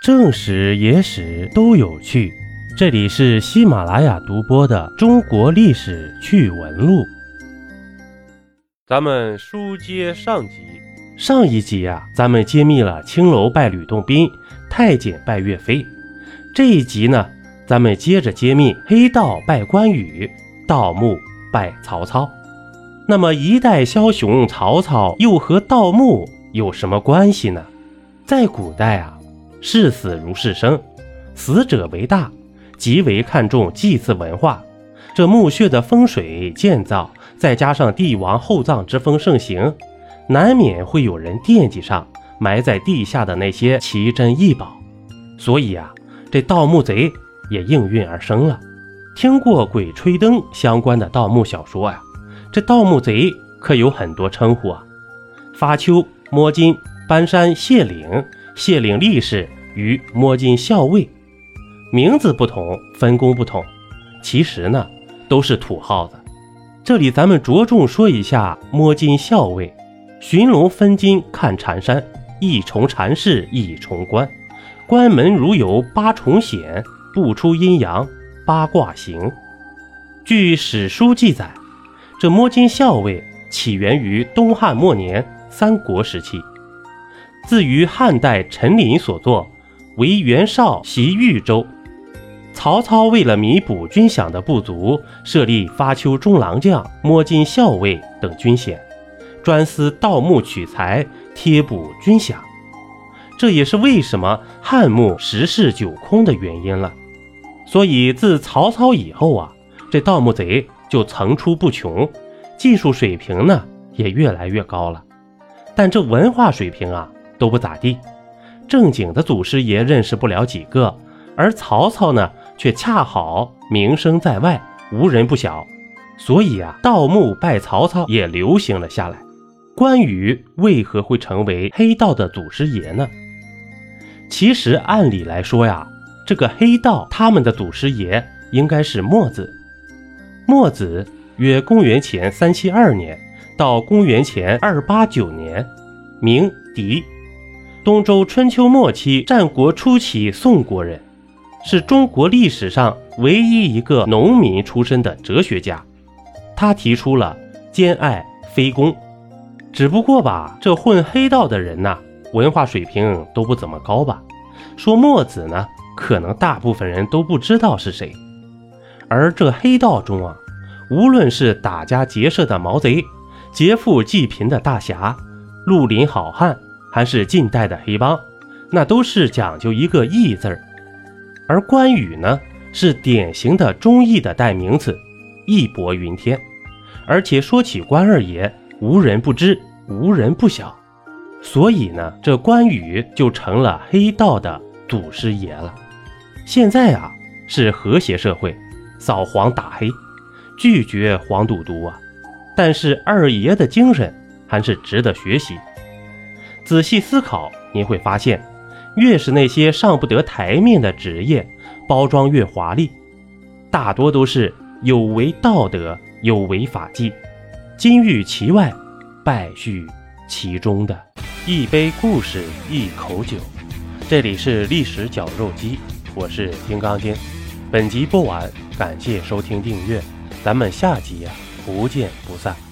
正史、野史都有趣。这里是喜马拉雅独播的《中国历史趣闻录》。咱们书接上集，上一集呀，咱们揭秘了青楼拜吕洞宾，太监拜岳飞。这一集呢，咱们接着揭秘黑道拜关羽，盗墓拜曹操。那么一代枭雄曹操又和盗墓有什么关系呢？在古代啊。视死如视生，死者为大，极为看重祭祀文化。这墓穴的风水建造，再加上帝王厚葬之风盛行，难免会有人惦记上埋在地下的那些奇珍异宝。所以啊，这盗墓贼也应运而生了。听过《鬼吹灯》相关的盗墓小说呀，这盗墓贼可有很多称呼啊：发丘、摸金、搬山、卸岭。卸岭力士与摸金校尉，名字不同，分工不同，其实呢都是土号子。这里咱们着重说一下摸金校尉，寻龙分金看缠山，一重缠事一重关，关门如有八重险，不出阴阳八卦行。据史书记载，这摸金校尉起源于东汉末年三国时期。自于汉代陈琳所作，为袁绍袭豫州。曹操为了弥补军饷的不足，设立发丘中郎将、摸金校尉等军衔，专司盗墓取财，贴补军饷。这也是为什么汉墓十室九空的原因了。所以自曹操以后啊，这盗墓贼就层出不穷，技术水平呢也越来越高了。但这文化水平啊。都不咋地，正经的祖师爷认识不了几个，而曹操呢，却恰好名声在外，无人不晓，所以啊，盗墓拜曹操也流行了下来。关羽为何会成为黑道的祖师爷呢？其实按理来说呀，这个黑道他们的祖师爷应该是墨子。墨子约公元前三七二年到公元前二八九年，名狄。东周春秋末期、战国初期宋国人，是中国历史上唯一一个农民出身的哲学家。他提出了兼爱非攻。只不过吧，这混黑道的人呐，文化水平都不怎么高吧。说墨子呢，可能大部分人都不知道是谁。而这黑道中啊，无论是打家劫舍的毛贼，劫富济贫的大侠，绿林好汉。还是近代的黑帮，那都是讲究一个义字儿，而关羽呢，是典型的忠义的代名词，义薄云天。而且说起关二爷，无人不知，无人不晓，所以呢，这关羽就成了黑道的祖师爷了。现在啊，是和谐社会，扫黄打黑，拒绝黄赌毒啊，但是二爷的精神还是值得学习。仔细思考，你会发现，越是那些上不得台面的职业，包装越华丽，大多都是有违道德、有违法纪，金玉其外，败絮其中的。一杯故事，一口酒，这里是历史绞肉机，我是金刚经。本集播完，感谢收听订阅，咱们下集呀，不见不散。